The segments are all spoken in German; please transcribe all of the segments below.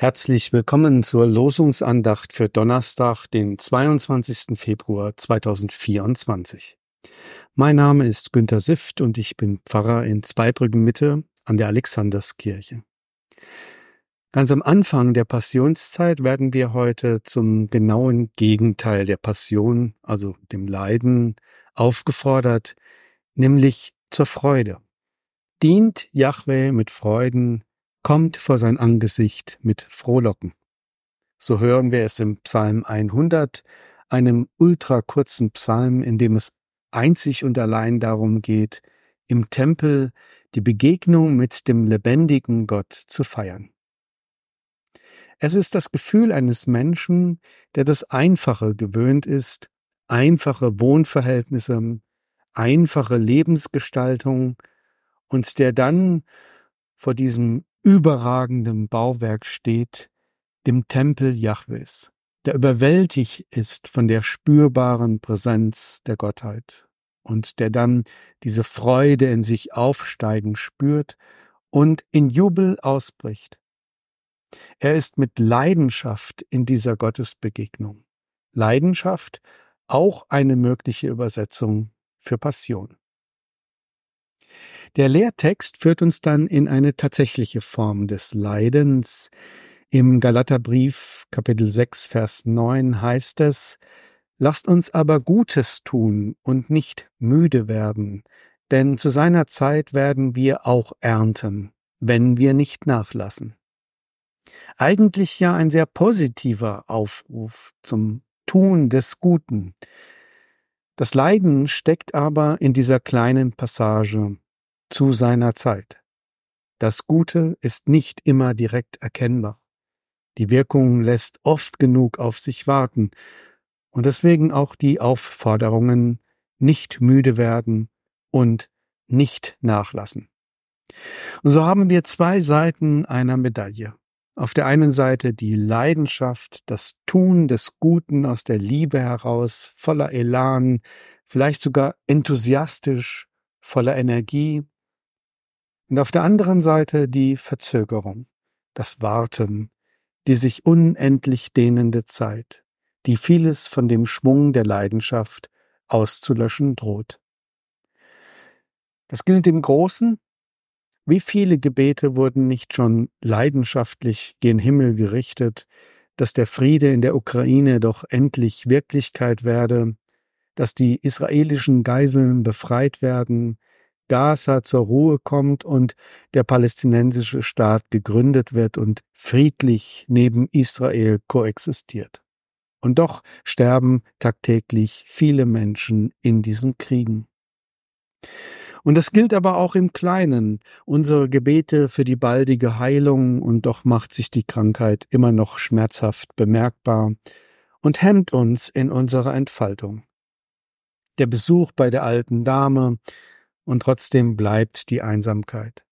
Herzlich willkommen zur Losungsandacht für Donnerstag, den 22. Februar 2024. Mein Name ist Günter Sift und ich bin Pfarrer in Zweibrücken Mitte an der Alexanderskirche. Ganz am Anfang der Passionszeit werden wir heute zum genauen Gegenteil der Passion, also dem Leiden, aufgefordert, nämlich zur Freude. Dient Jahwe mit Freuden, kommt vor sein Angesicht mit Frohlocken. So hören wir es im Psalm 100, einem ultrakurzen Psalm, in dem es einzig und allein darum geht, im Tempel die Begegnung mit dem lebendigen Gott zu feiern. Es ist das Gefühl eines Menschen, der das Einfache gewöhnt ist, einfache Wohnverhältnisse, einfache Lebensgestaltung und der dann vor diesem überragenden Bauwerk steht, dem Tempel Jahwes, der überwältigt ist von der spürbaren Präsenz der Gottheit und der dann diese Freude in sich aufsteigen spürt und in Jubel ausbricht. Er ist mit Leidenschaft in dieser Gottesbegegnung. Leidenschaft auch eine mögliche Übersetzung für Passion. Der Lehrtext führt uns dann in eine tatsächliche Form des Leidens. Im Galaterbrief Kapitel 6 Vers 9 heißt es, Lasst uns aber Gutes tun und nicht müde werden, denn zu seiner Zeit werden wir auch ernten, wenn wir nicht nachlassen. Eigentlich ja ein sehr positiver Aufruf zum Tun des Guten. Das Leiden steckt aber in dieser kleinen Passage zu seiner Zeit. Das Gute ist nicht immer direkt erkennbar. Die Wirkung lässt oft genug auf sich warten und deswegen auch die Aufforderungen nicht müde werden und nicht nachlassen. Und so haben wir zwei Seiten einer Medaille. Auf der einen Seite die Leidenschaft, das Tun des Guten aus der Liebe heraus, voller Elan, vielleicht sogar enthusiastisch, voller Energie, und auf der anderen Seite die Verzögerung, das Warten, die sich unendlich dehnende Zeit, die vieles von dem Schwung der Leidenschaft auszulöschen droht. Das gilt im Großen. Wie viele Gebete wurden nicht schon leidenschaftlich gen Himmel gerichtet, dass der Friede in der Ukraine doch endlich Wirklichkeit werde, dass die israelischen Geiseln befreit werden, Gaza zur Ruhe kommt und der palästinensische Staat gegründet wird und friedlich neben Israel koexistiert. Und doch sterben tagtäglich viele Menschen in diesen Kriegen. Und das gilt aber auch im Kleinen. Unsere Gebete für die baldige Heilung und doch macht sich die Krankheit immer noch schmerzhaft bemerkbar und hemmt uns in unserer Entfaltung. Der Besuch bei der alten Dame, und trotzdem bleibt die Einsamkeit.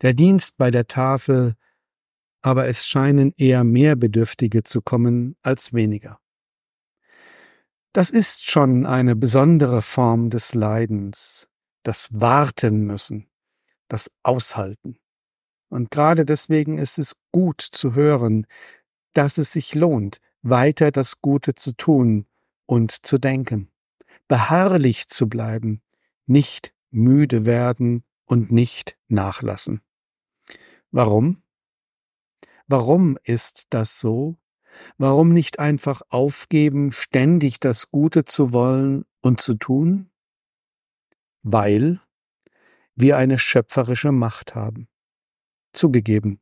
Der Dienst bei der Tafel, aber es scheinen eher mehr Bedürftige zu kommen als weniger. Das ist schon eine besondere Form des Leidens, das Warten müssen, das Aushalten. Und gerade deswegen ist es gut zu hören, dass es sich lohnt, weiter das Gute zu tun und zu denken, beharrlich zu bleiben, nicht müde werden und nicht nachlassen. Warum? Warum ist das so? Warum nicht einfach aufgeben, ständig das Gute zu wollen und zu tun? Weil wir eine schöpferische Macht haben. Zugegeben,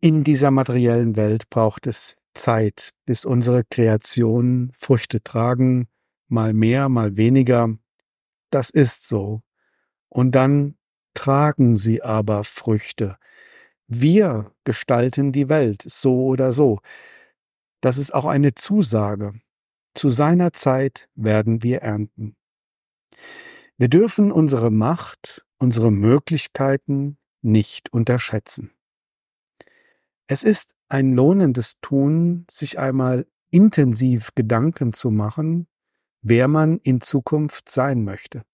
in dieser materiellen Welt braucht es Zeit, bis unsere Kreationen Früchte tragen, mal mehr, mal weniger. Das ist so und dann tragen sie aber Früchte. Wir gestalten die Welt so oder so. Das ist auch eine Zusage. Zu seiner Zeit werden wir ernten. Wir dürfen unsere Macht, unsere Möglichkeiten nicht unterschätzen. Es ist ein lohnendes Tun, sich einmal intensiv Gedanken zu machen, wer man in Zukunft sein möchte.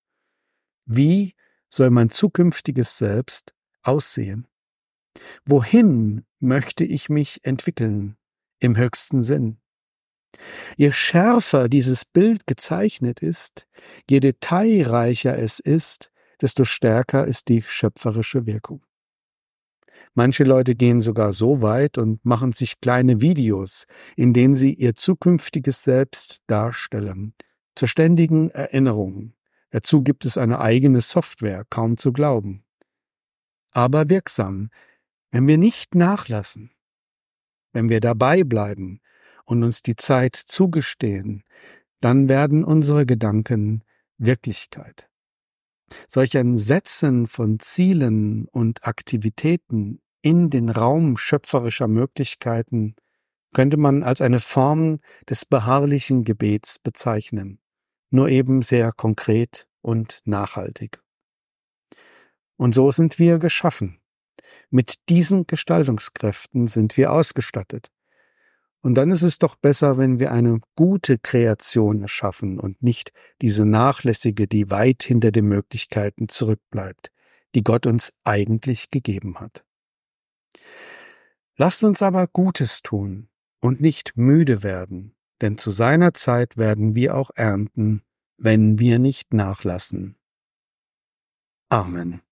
Wie soll mein zukünftiges Selbst aussehen? Wohin möchte ich mich entwickeln im höchsten Sinn? Je schärfer dieses Bild gezeichnet ist, je detailreicher es ist, desto stärker ist die schöpferische Wirkung. Manche Leute gehen sogar so weit und machen sich kleine Videos, in denen sie ihr zukünftiges Selbst darstellen, zur ständigen Erinnerung. Dazu gibt es eine eigene Software, kaum zu glauben. Aber wirksam, wenn wir nicht nachlassen, wenn wir dabei bleiben und uns die Zeit zugestehen, dann werden unsere Gedanken Wirklichkeit. Solch ein Setzen von Zielen und Aktivitäten in den Raum schöpferischer Möglichkeiten könnte man als eine Form des beharrlichen Gebets bezeichnen, nur eben sehr konkret und nachhaltig. Und so sind wir geschaffen. Mit diesen Gestaltungskräften sind wir ausgestattet. Und dann ist es doch besser, wenn wir eine gute Kreation erschaffen und nicht diese nachlässige, die weit hinter den Möglichkeiten zurückbleibt, die Gott uns eigentlich gegeben hat. Lasst uns aber Gutes tun und nicht müde werden, denn zu seiner Zeit werden wir auch ernten, wenn wir nicht nachlassen. Amen.